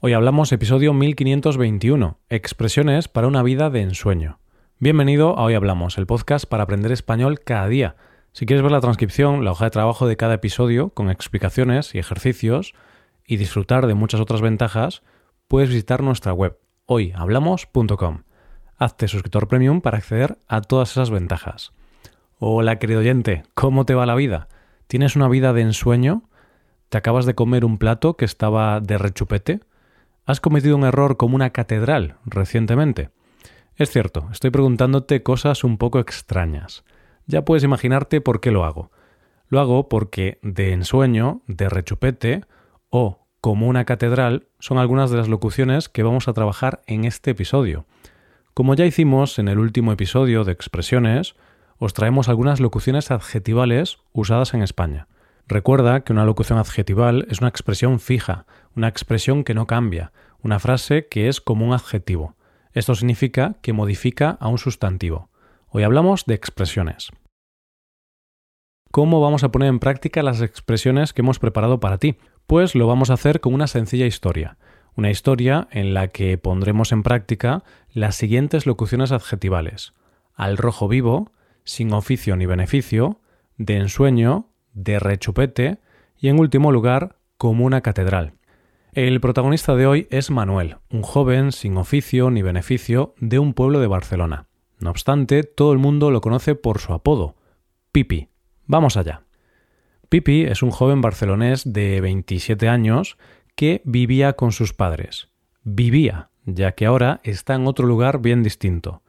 Hoy hablamos episodio 1521, expresiones para una vida de ensueño. Bienvenido a Hoy Hablamos, el podcast para aprender español cada día. Si quieres ver la transcripción, la hoja de trabajo de cada episodio, con explicaciones y ejercicios, y disfrutar de muchas otras ventajas, puedes visitar nuestra web, hoyhablamos.com. Hazte suscriptor premium para acceder a todas esas ventajas. Hola querido oyente, ¿cómo te va la vida? ¿Tienes una vida de ensueño? ¿Te acabas de comer un plato que estaba de rechupete? ¿Has cometido un error como una catedral recientemente? Es cierto, estoy preguntándote cosas un poco extrañas. Ya puedes imaginarte por qué lo hago. Lo hago porque de ensueño, de rechupete o como una catedral son algunas de las locuciones que vamos a trabajar en este episodio. Como ya hicimos en el último episodio de expresiones, os traemos algunas locuciones adjetivales usadas en España. Recuerda que una locución adjetival es una expresión fija, una expresión que no cambia, una frase que es como un adjetivo. Esto significa que modifica a un sustantivo. Hoy hablamos de expresiones. ¿Cómo vamos a poner en práctica las expresiones que hemos preparado para ti? Pues lo vamos a hacer con una sencilla historia. Una historia en la que pondremos en práctica las siguientes locuciones adjetivales. Al rojo vivo, sin oficio ni beneficio, de ensueño, de rechupete y en último lugar como una catedral. El protagonista de hoy es Manuel, un joven sin oficio ni beneficio de un pueblo de Barcelona. No obstante, todo el mundo lo conoce por su apodo, Pipi. Vamos allá. Pipi es un joven barcelonés de 27 años que vivía con sus padres. Vivía, ya que ahora está en otro lugar bien distinto.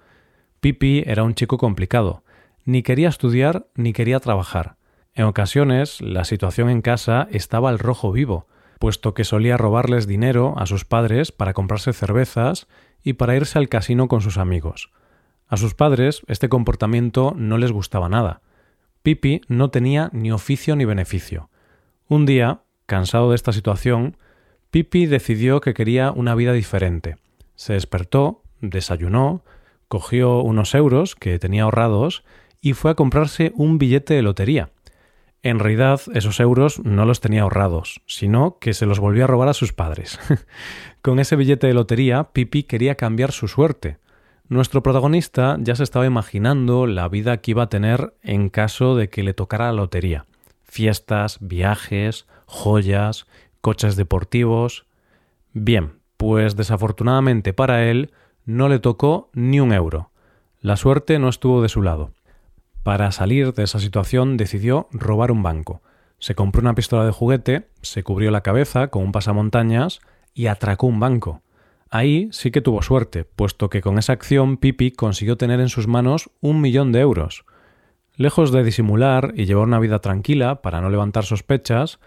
Pipi era un chico complicado. Ni quería estudiar ni quería trabajar. En ocasiones, la situación en casa estaba al rojo vivo, puesto que solía robarles dinero a sus padres para comprarse cervezas y para irse al casino con sus amigos. A sus padres este comportamiento no les gustaba nada. Pipi no tenía ni oficio ni beneficio. Un día, cansado de esta situación, Pipi decidió que quería una vida diferente. Se despertó, desayunó, cogió unos euros que tenía ahorrados y fue a comprarse un billete de lotería. En realidad, esos euros no los tenía ahorrados, sino que se los volvió a robar a sus padres. Con ese billete de lotería, Pipi quería cambiar su suerte. Nuestro protagonista ya se estaba imaginando la vida que iba a tener en caso de que le tocara la lotería. Fiestas, viajes, joyas, coches deportivos. Bien, pues desafortunadamente para él no le tocó ni un euro. La suerte no estuvo de su lado. Para salir de esa situación decidió robar un banco. Se compró una pistola de juguete, se cubrió la cabeza con un pasamontañas y atracó un banco. Ahí sí que tuvo suerte, puesto que con esa acción Pipi consiguió tener en sus manos un millón de euros. Lejos de disimular y llevar una vida tranquila para no levantar sospechas,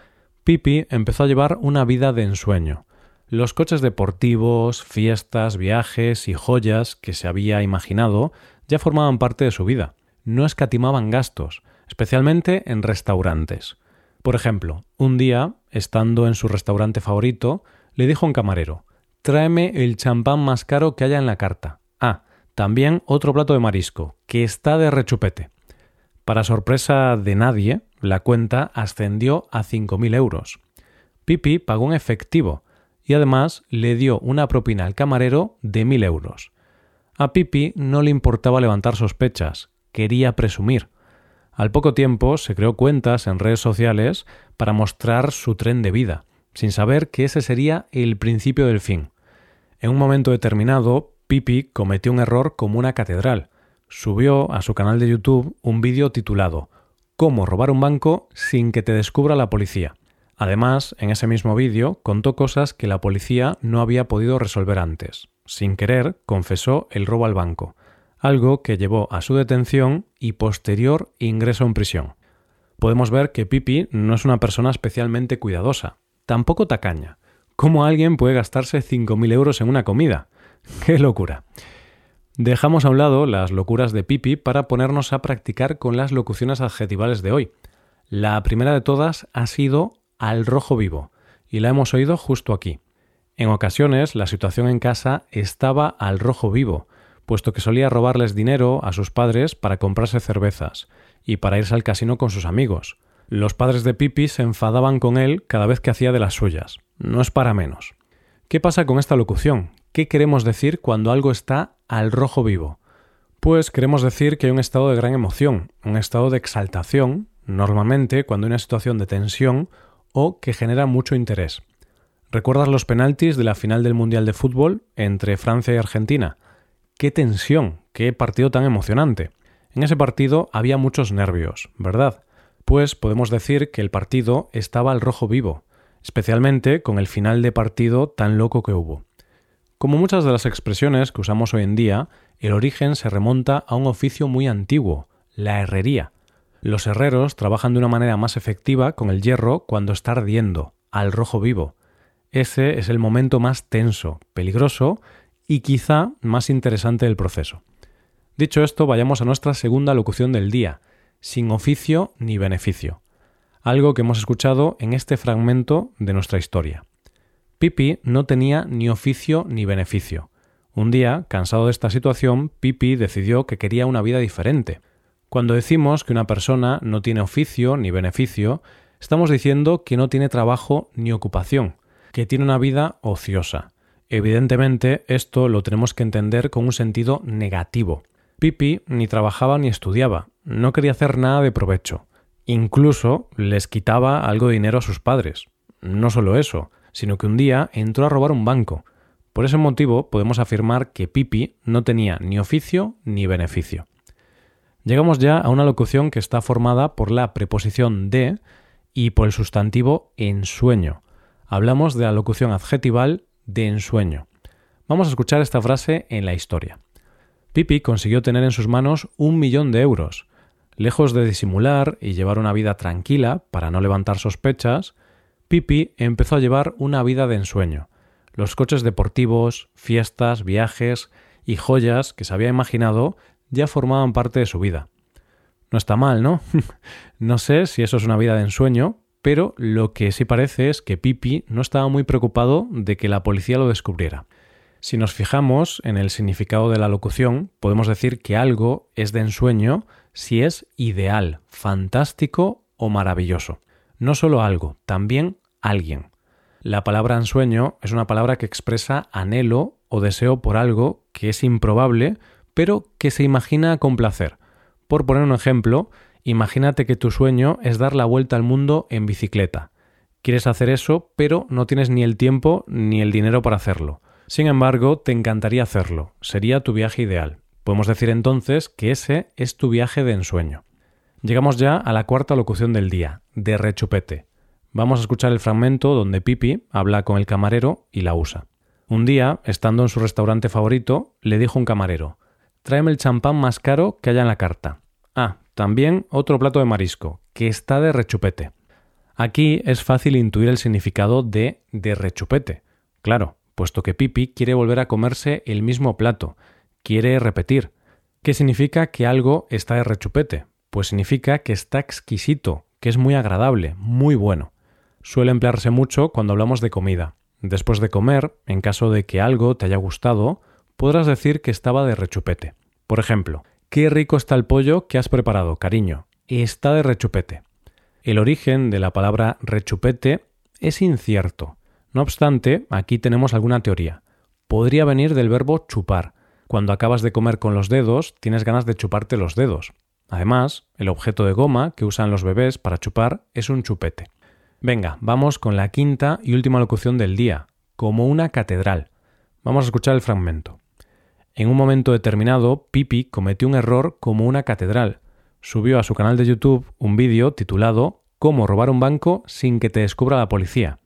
Pipi empezó a llevar una vida de ensueño. Los coches deportivos, fiestas, viajes y joyas que se había imaginado ya formaban parte de su vida no escatimaban gastos, especialmente en restaurantes. Por ejemplo, un día, estando en su restaurante favorito, le dijo a un camarero Tráeme el champán más caro que haya en la carta. Ah, también otro plato de marisco, que está de rechupete. Para sorpresa de nadie, la cuenta ascendió a 5.000 euros. Pipi pagó en efectivo y además le dio una propina al camarero de 1.000 euros. A Pipi no le importaba levantar sospechas quería presumir. Al poco tiempo se creó cuentas en redes sociales para mostrar su tren de vida, sin saber que ese sería el principio del fin. En un momento determinado, Pipi cometió un error como una catedral. Subió a su canal de YouTube un vídeo titulado Cómo robar un banco sin que te descubra la policía. Además, en ese mismo vídeo contó cosas que la policía no había podido resolver antes. Sin querer, confesó el robo al banco algo que llevó a su detención y posterior ingreso en prisión. Podemos ver que Pipi no es una persona especialmente cuidadosa, tampoco tacaña. ¿Cómo alguien puede gastarse 5.000 euros en una comida? ¡Qué locura! Dejamos a un lado las locuras de Pipi para ponernos a practicar con las locuciones adjetivales de hoy. La primera de todas ha sido al rojo vivo, y la hemos oído justo aquí. En ocasiones la situación en casa estaba al rojo vivo, puesto que solía robarles dinero a sus padres para comprarse cervezas y para irse al casino con sus amigos. Los padres de Pipi se enfadaban con él cada vez que hacía de las suyas. No es para menos. ¿Qué pasa con esta locución? ¿Qué queremos decir cuando algo está al rojo vivo? Pues queremos decir que hay un estado de gran emoción, un estado de exaltación, normalmente cuando hay una situación de tensión o que genera mucho interés. ¿Recuerdas los penaltis de la final del Mundial de Fútbol entre Francia y Argentina? ¡Qué tensión! ¡Qué partido tan emocionante! En ese partido había muchos nervios, ¿verdad? Pues podemos decir que el partido estaba al rojo vivo, especialmente con el final de partido tan loco que hubo. Como muchas de las expresiones que usamos hoy en día, el origen se remonta a un oficio muy antiguo, la herrería. Los herreros trabajan de una manera más efectiva con el hierro cuando está ardiendo, al rojo vivo. Ese es el momento más tenso, peligroso y quizá más interesante del proceso. Dicho esto, vayamos a nuestra segunda locución del día, sin oficio ni beneficio, algo que hemos escuchado en este fragmento de nuestra historia. Pipi no tenía ni oficio ni beneficio. Un día, cansado de esta situación, Pipi decidió que quería una vida diferente. Cuando decimos que una persona no tiene oficio ni beneficio, estamos diciendo que no tiene trabajo ni ocupación, que tiene una vida ociosa. Evidentemente, esto lo tenemos que entender con un sentido negativo. Pipi ni trabajaba ni estudiaba, no quería hacer nada de provecho. Incluso les quitaba algo de dinero a sus padres. No solo eso, sino que un día entró a robar un banco. Por ese motivo podemos afirmar que Pipi no tenía ni oficio ni beneficio. Llegamos ya a una locución que está formada por la preposición de y por el sustantivo ensueño hablamos de la locución adjetival de ensueño. Vamos a escuchar esta frase en la historia. Pipi consiguió tener en sus manos un millón de euros. Lejos de disimular y llevar una vida tranquila para no levantar sospechas, Pipi empezó a llevar una vida de ensueño. Los coches deportivos, fiestas, viajes y joyas que se había imaginado ya formaban parte de su vida. No está mal, ¿no? no sé si eso es una vida de ensueño, pero lo que sí parece es que Pipi no estaba muy preocupado de que la policía lo descubriera. Si nos fijamos en el significado de la locución, podemos decir que algo es de ensueño si es ideal, fantástico o maravilloso. No solo algo, también alguien. La palabra ensueño es una palabra que expresa anhelo o deseo por algo que es improbable, pero que se imagina con placer. Por poner un ejemplo, Imagínate que tu sueño es dar la vuelta al mundo en bicicleta. Quieres hacer eso, pero no tienes ni el tiempo ni el dinero para hacerlo. Sin embargo, te encantaría hacerlo. Sería tu viaje ideal. Podemos decir entonces que ese es tu viaje de ensueño. Llegamos ya a la cuarta locución del día, de rechupete. Vamos a escuchar el fragmento donde Pipi habla con el camarero y la usa. Un día, estando en su restaurante favorito, le dijo un camarero Tráeme el champán más caro que haya en la carta. Ah, también otro plato de marisco, que está de rechupete. Aquí es fácil intuir el significado de de rechupete. Claro, puesto que Pipi quiere volver a comerse el mismo plato, quiere repetir. ¿Qué significa que algo está de rechupete? Pues significa que está exquisito, que es muy agradable, muy bueno. Suele emplearse mucho cuando hablamos de comida. Después de comer, en caso de que algo te haya gustado, podrás decir que estaba de rechupete. Por ejemplo, Qué rico está el pollo que has preparado, cariño. Está de rechupete. El origen de la palabra rechupete es incierto. No obstante, aquí tenemos alguna teoría. Podría venir del verbo chupar. Cuando acabas de comer con los dedos, tienes ganas de chuparte los dedos. Además, el objeto de goma que usan los bebés para chupar es un chupete. Venga, vamos con la quinta y última locución del día, como una catedral. Vamos a escuchar el fragmento. En un momento determinado, Pipi cometió un error como una catedral. Subió a su canal de YouTube un vídeo titulado Cómo robar un banco sin que te descubra la policía.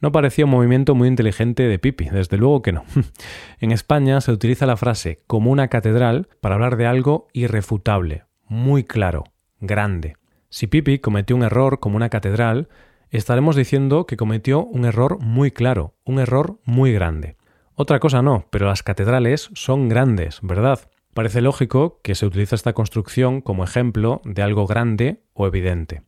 No parecía un movimiento muy inteligente de Pipi, desde luego que no. en España se utiliza la frase como una catedral para hablar de algo irrefutable, muy claro, grande. Si Pipi cometió un error como una catedral, estaremos diciendo que cometió un error muy claro, un error muy grande. Otra cosa no, pero las catedrales son grandes, ¿verdad? Parece lógico que se utilice esta construcción como ejemplo de algo grande o evidente.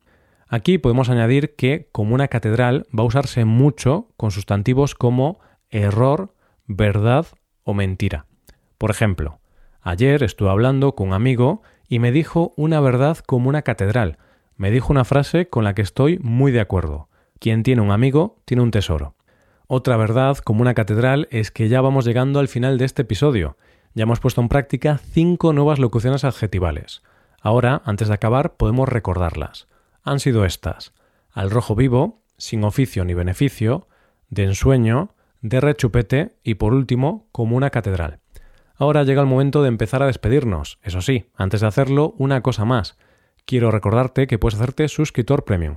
Aquí podemos añadir que como una catedral va a usarse mucho con sustantivos como error, verdad o mentira. Por ejemplo, ayer estuve hablando con un amigo y me dijo una verdad como una catedral. Me dijo una frase con la que estoy muy de acuerdo. Quien tiene un amigo tiene un tesoro. Otra verdad, como una catedral, es que ya vamos llegando al final de este episodio. Ya hemos puesto en práctica cinco nuevas locuciones adjetivales. Ahora, antes de acabar, podemos recordarlas. Han sido estas: al rojo vivo, sin oficio ni beneficio, de ensueño, de rechupete y por último, como una catedral. Ahora llega el momento de empezar a despedirnos. Eso sí, antes de hacerlo, una cosa más. Quiero recordarte que puedes hacerte suscriptor premium.